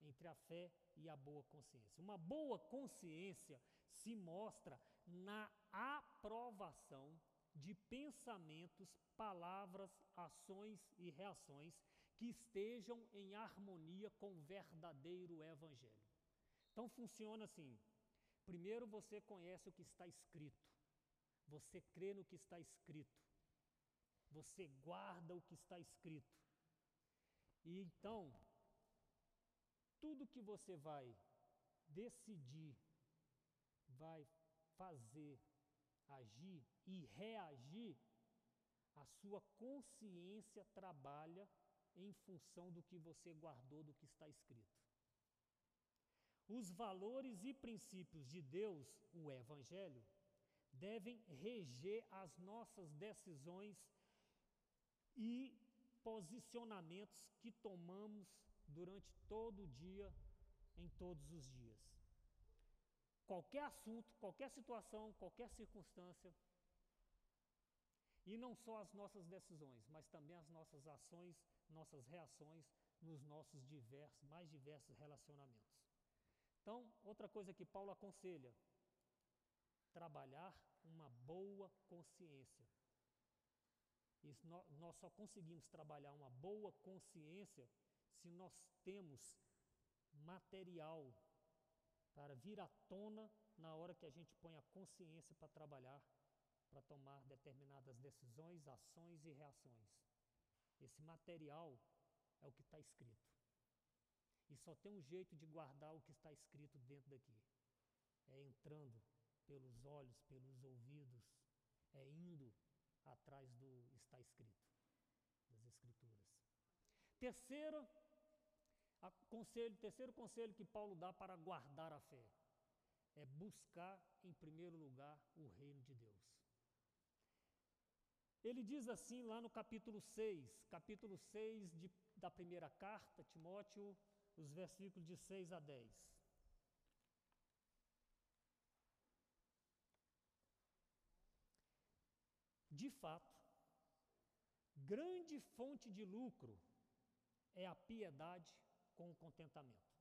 entre a fé e a boa consciência. Uma boa consciência se mostra na aprovação de pensamentos, palavras, ações e reações que estejam em harmonia com o verdadeiro evangelho. Então funciona assim: primeiro você conhece o que está escrito, Você crê no que está escrito. Você guarda o que está escrito. E então, tudo que você vai decidir, vai fazer, agir e reagir, a sua consciência trabalha em função do que você guardou do que está escrito. Os valores e princípios de Deus, o Evangelho, devem reger as nossas decisões e posicionamentos que tomamos durante todo o dia, em todos os dias. Qualquer assunto, qualquer situação, qualquer circunstância, e não só as nossas decisões, mas também as nossas ações, nossas reações nos nossos diversos, mais diversos relacionamentos. Então, outra coisa que Paulo aconselha: trabalhar uma boa consciência. Nós só conseguimos trabalhar uma boa consciência se nós temos material para vir à tona na hora que a gente põe a consciência para trabalhar, para tomar determinadas decisões, ações e reações. Esse material é o que está escrito. E só tem um jeito de guardar o que está escrito dentro daqui: é entrando pelos olhos, pelos ouvidos, é indo atrás do está escrito, das Escrituras. Terceiro, conselho, terceiro conselho que Paulo dá para guardar a fé é buscar em primeiro lugar o reino de Deus. Ele diz assim lá no capítulo 6, capítulo 6 de, da primeira carta, Timóteo, os versículos de 6 a 10. De fato, grande fonte de lucro é a piedade com o contentamento.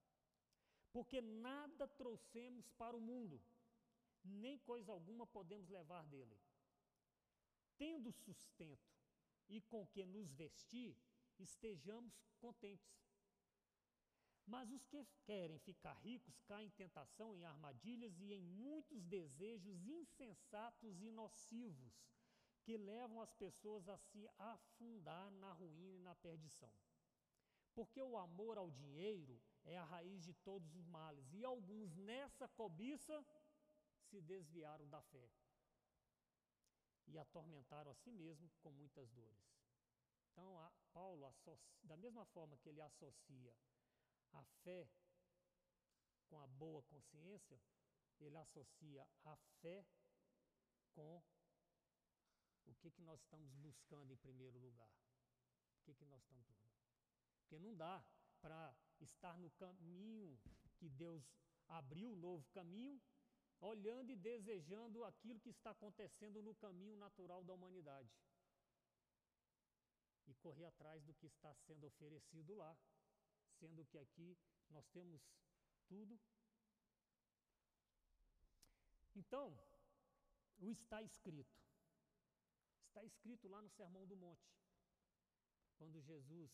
Porque nada trouxemos para o mundo, nem coisa alguma podemos levar dele tendo sustento e com que nos vestir, estejamos contentes. Mas os que querem ficar ricos caem em tentação, em armadilhas e em muitos desejos insensatos e nocivos, que levam as pessoas a se afundar na ruína e na perdição. Porque o amor ao dinheiro é a raiz de todos os males, e alguns nessa cobiça se desviaram da fé e atormentaram a si mesmo com muitas dores. Então, Paulo, associa, da mesma forma que ele associa a fé com a boa consciência, ele associa a fé com o que, que nós estamos buscando em primeiro lugar. O que, que nós estamos buscando? Porque não dá para estar no caminho que Deus abriu, o novo caminho, olhando e desejando aquilo que está acontecendo no caminho natural da humanidade. E correr atrás do que está sendo oferecido lá, sendo que aqui nós temos tudo. Então, o está escrito. Está escrito lá no Sermão do Monte, quando Jesus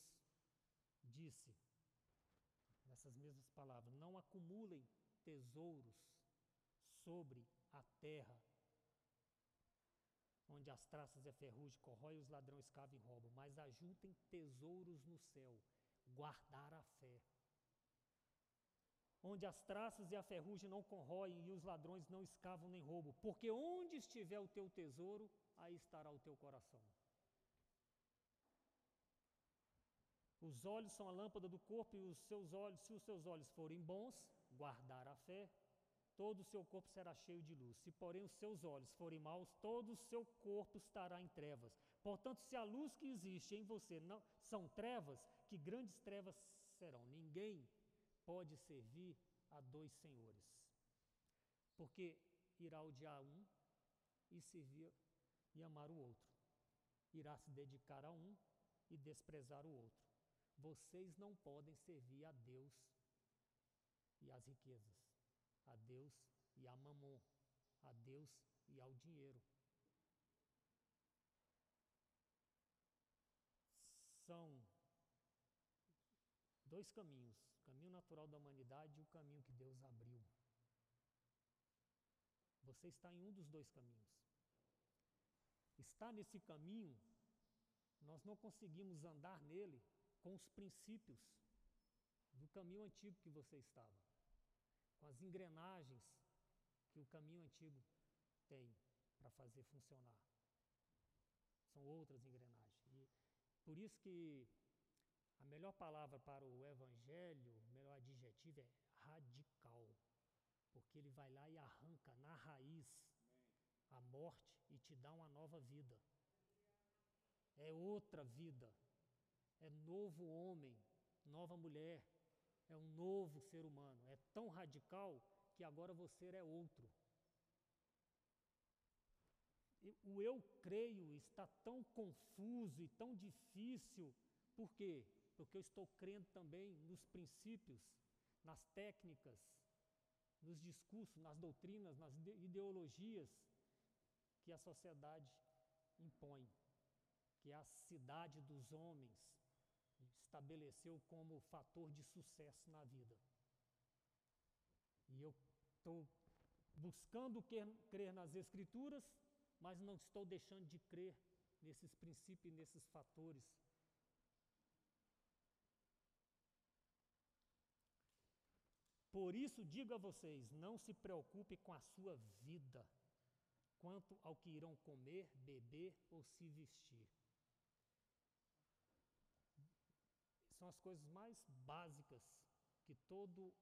disse, nessas mesmas palavras: Não acumulem tesouros sobre a terra, onde as traças e a ferrugem corroem, os ladrões cavam e roubam, mas ajuntem tesouros no céu, guardar a fé. Onde as traças e a ferrugem não corroem e os ladrões não escavam nem roubam, porque onde estiver o teu tesouro, aí estará o teu coração. Os olhos são a lâmpada do corpo e os seus olhos, se os seus olhos forem bons, guardar a fé, todo o seu corpo será cheio de luz. Se, porém, os seus olhos forem maus, todo o seu corpo estará em trevas. Portanto, se a luz que existe em você não são trevas, que grandes trevas serão. Ninguém pode servir a dois senhores. Porque irá odiar um e servir e amar o outro. Irá se dedicar a um e desprezar o outro. Vocês não podem servir a Deus e às riquezas a Deus e a mamon, a Deus e ao dinheiro. São dois caminhos: caminho natural da humanidade e o caminho que Deus abriu. Você está em um dos dois caminhos. está nesse caminho, nós não conseguimos andar nele com os princípios do caminho antigo que você estava, com as engrenagens que o caminho antigo tem para fazer funcionar. São outras engrenagens. E por isso que a melhor palavra para o evangelho, o melhor adjetivo é radical. Porque ele vai lá e arranca na raiz a morte e te dá uma nova vida. É outra vida. É novo homem, nova mulher. É um novo ser humano. É tão radical que agora você é outro. O eu creio está tão confuso e tão difícil. Por quê? Porque eu estou crendo também nos princípios, nas técnicas, nos discursos, nas doutrinas, nas ideologias que a sociedade impõe, que a cidade dos homens estabeleceu como fator de sucesso na vida. E eu estou buscando crer nas Escrituras, mas não estou deixando de crer nesses princípios e nesses fatores. Por isso digo a vocês: não se preocupe com a sua vida quanto ao que irão comer, beber ou se vestir. São as coisas mais básicas que todo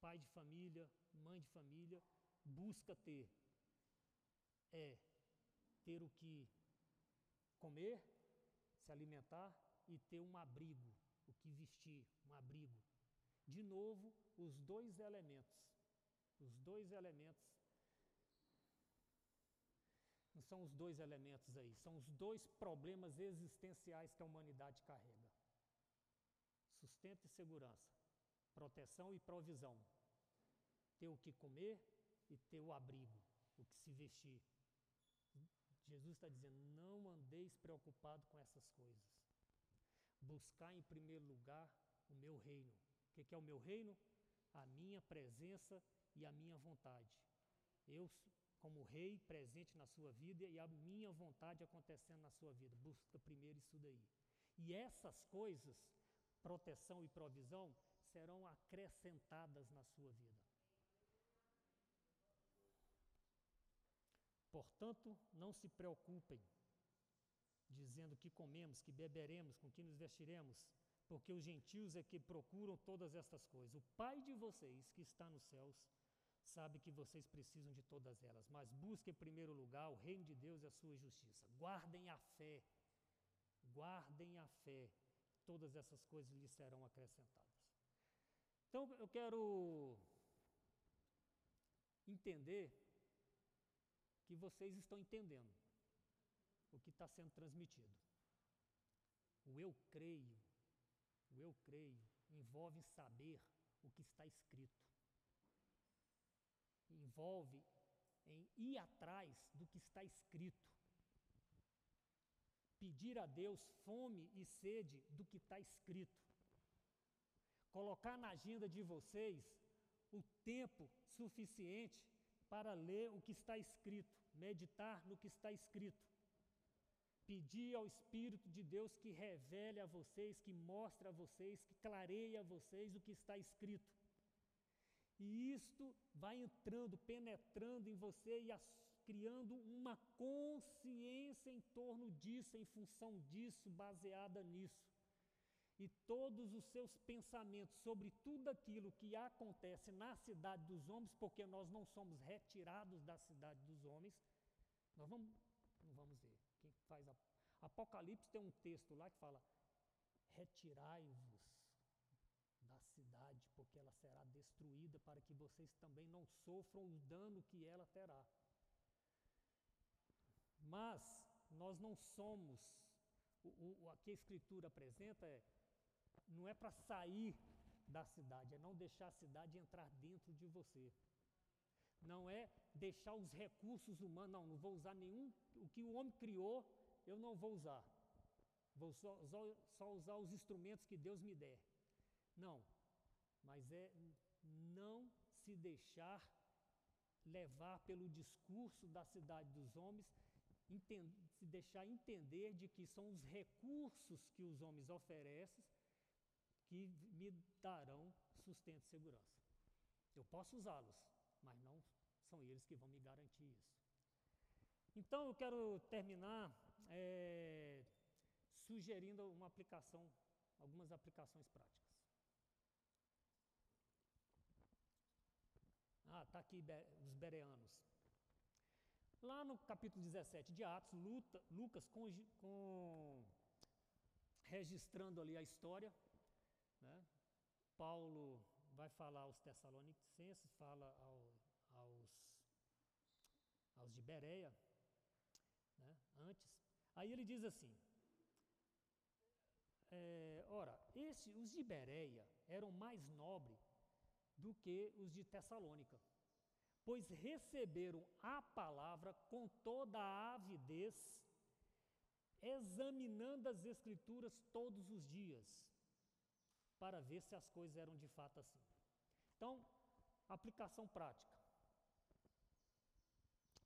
pai de família, mãe de família busca ter. É ter o que comer, se alimentar e ter um abrigo, o que vestir, um abrigo. De novo, os dois elementos. Os dois elementos não são os dois elementos aí, são os dois problemas existenciais que a humanidade carrega: sustento e segurança, proteção e provisão, ter o que comer e ter o abrigo, o que se vestir. Jesus está dizendo: não andeis preocupado com essas coisas. Buscar em primeiro lugar o meu reino. O que, é o meu reino? A minha presença e a minha vontade. Eu como rei presente na sua vida e a minha vontade acontecendo na sua vida. Busca primeiro isso daí. E essas coisas, proteção e provisão, serão acrescentadas na sua vida. Portanto, não se preocupem, dizendo que comemos, que beberemos, com que nos vestiremos, porque os gentios é que procuram todas estas coisas. O Pai de vocês, que está nos céus, sabe que vocês precisam de todas elas, mas busquem em primeiro lugar o reino de Deus e a sua justiça. Guardem a fé, guardem a fé, todas essas coisas lhes serão acrescentadas. Então eu quero entender que vocês estão entendendo o que está sendo transmitido. O eu creio, o eu creio, envolve saber o que está escrito envolve em ir atrás do que está escrito. Pedir a Deus fome e sede do que está escrito. Colocar na agenda de vocês o tempo suficiente para ler o que está escrito, meditar no que está escrito. Pedir ao Espírito de Deus que revele a vocês, que mostre a vocês, que clareie a vocês o que está escrito. E isto vai entrando, penetrando em você e as, criando uma consciência em torno disso, em função disso, baseada nisso. E todos os seus pensamentos sobre tudo aquilo que acontece na cidade dos homens, porque nós não somos retirados da cidade dos homens, nós vamos, não vamos ver. Faz Apocalipse tem um texto lá que fala: retirai-vos da cidade, porque ela será destruída, para que vocês também não sofram o dano que ela terá. Mas nós não somos, o, o, o que a Escritura apresenta é, não é para sair da cidade, é não deixar a cidade entrar dentro de você. Não é deixar os recursos humanos, não, não vou usar nenhum, o que o homem criou, eu não vou usar. Vou só, só, só usar os instrumentos que Deus me der. Não, mas é não se deixar levar pelo discurso da cidade dos homens, se deixar entender de que são os recursos que os homens oferecem que me darão sustento e segurança. Eu posso usá-los, mas não são eles que vão me garantir isso. Então eu quero terminar é, sugerindo uma aplicação, algumas aplicações práticas. Ah, está aqui os bereanos. Lá no capítulo 17 de Atos, Luta, Lucas com, com, registrando ali a história, né? Paulo vai falar aos Tessalonicenses, fala ao, aos, aos de Bereia, né? antes. Aí ele diz assim: é, ora, esse, os de Bereia eram mais nobres do que os de Tessalônica, pois receberam a palavra com toda a avidez, examinando as Escrituras todos os dias, para ver se as coisas eram de fato assim. Então, aplicação prática.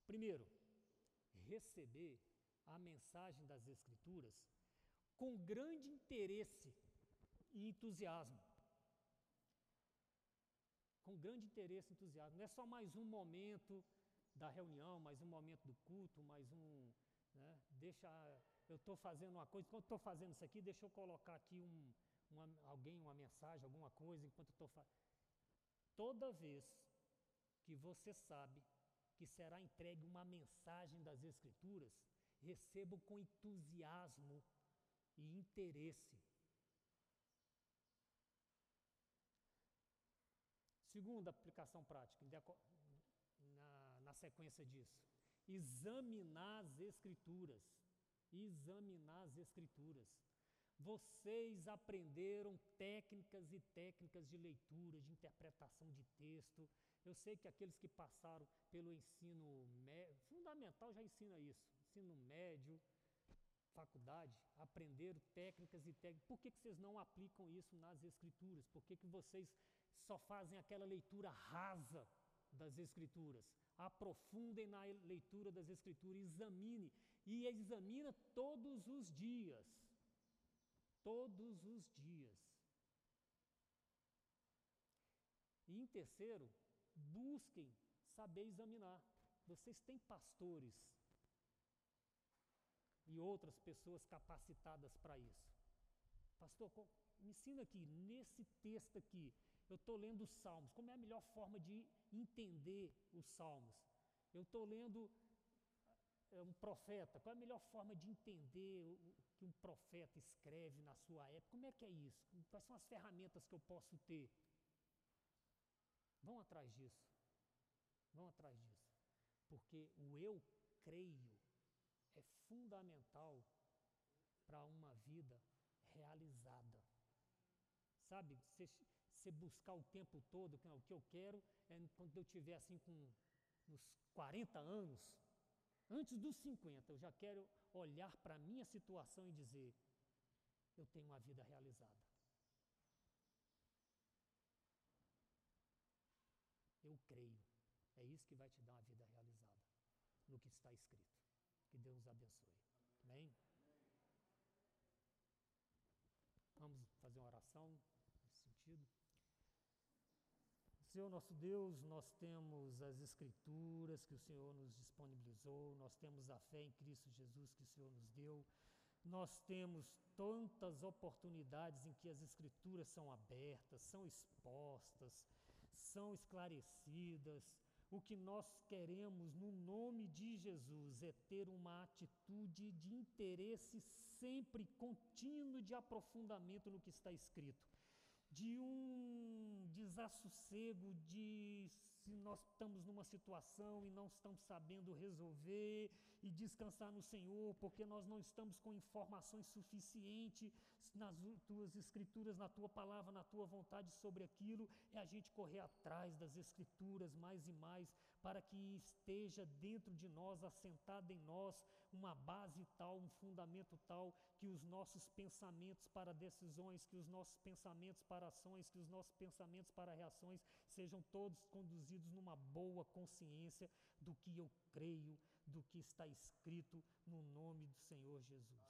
Primeiro, receber a mensagem das Escrituras com grande interesse e entusiasmo com grande interesse e entusiasmo. Não é só mais um momento da reunião, mais um momento do culto, mais um. Né, deixa. Eu estou fazendo uma coisa, enquanto estou fazendo isso aqui, deixa eu colocar aqui um, uma, alguém, uma mensagem, alguma coisa, enquanto estou fazendo. Toda vez que você sabe que será entregue uma mensagem das Escrituras, receba com entusiasmo e interesse Segunda aplicação prática, na, na sequência disso, examinar as Escrituras. Examinar as Escrituras. Vocês aprenderam técnicas e técnicas de leitura, de interpretação de texto. Eu sei que aqueles que passaram pelo ensino fundamental já ensina isso. Ensino médio, faculdade, aprenderam técnicas e técnicas. Por que, que vocês não aplicam isso nas escrituras? Por que, que vocês só fazem aquela leitura rasa das Escrituras. Aprofundem na leitura das Escrituras, examine e examina todos os dias. Todos os dias. E em terceiro, busquem saber examinar. Vocês têm pastores e outras pessoas capacitadas para isso. Pastor, me ensina aqui, nesse texto aqui, eu estou lendo os Salmos. Como é a melhor forma de entender os Salmos? Eu estou lendo é, um profeta. Qual é a melhor forma de entender o que um profeta escreve na sua época? Como é que é isso? Quais são as ferramentas que eu posso ter? Vão atrás disso. Vão atrás disso. Porque o eu creio é fundamental para uma vida realizada. Sabe, você buscar o tempo todo, que o que eu quero é quando eu tiver assim com uns 40 anos, antes dos 50, eu já quero olhar para a minha situação e dizer: eu tenho uma vida realizada. Eu creio. É isso que vai te dar uma vida realizada, no que está escrito. Que Deus nos abençoe. Amém? Vamos fazer uma oração nesse sentido. Senhor nosso Deus, nós temos as Escrituras que o Senhor nos disponibilizou, nós temos a fé em Cristo Jesus que o Senhor nos deu, nós temos tantas oportunidades em que as Escrituras são abertas, são expostas, são esclarecidas. O que nós queremos no nome de Jesus é ter uma atitude de interesse sempre contínuo de aprofundamento no que está escrito de um desassossego, de se nós estamos numa situação e não estamos sabendo resolver e descansar no Senhor, porque nós não estamos com informações suficientes nas tuas escrituras, na tua palavra, na tua vontade sobre aquilo, é a gente correr atrás das escrituras mais e mais, para que esteja dentro de nós, assentada em nós, uma base tal, um fundamento tal, que os nossos pensamentos para decisões, que os nossos pensamentos para ações, que os nossos pensamentos para reações sejam todos conduzidos numa boa consciência do que eu creio, do que está escrito no nome do Senhor Jesus.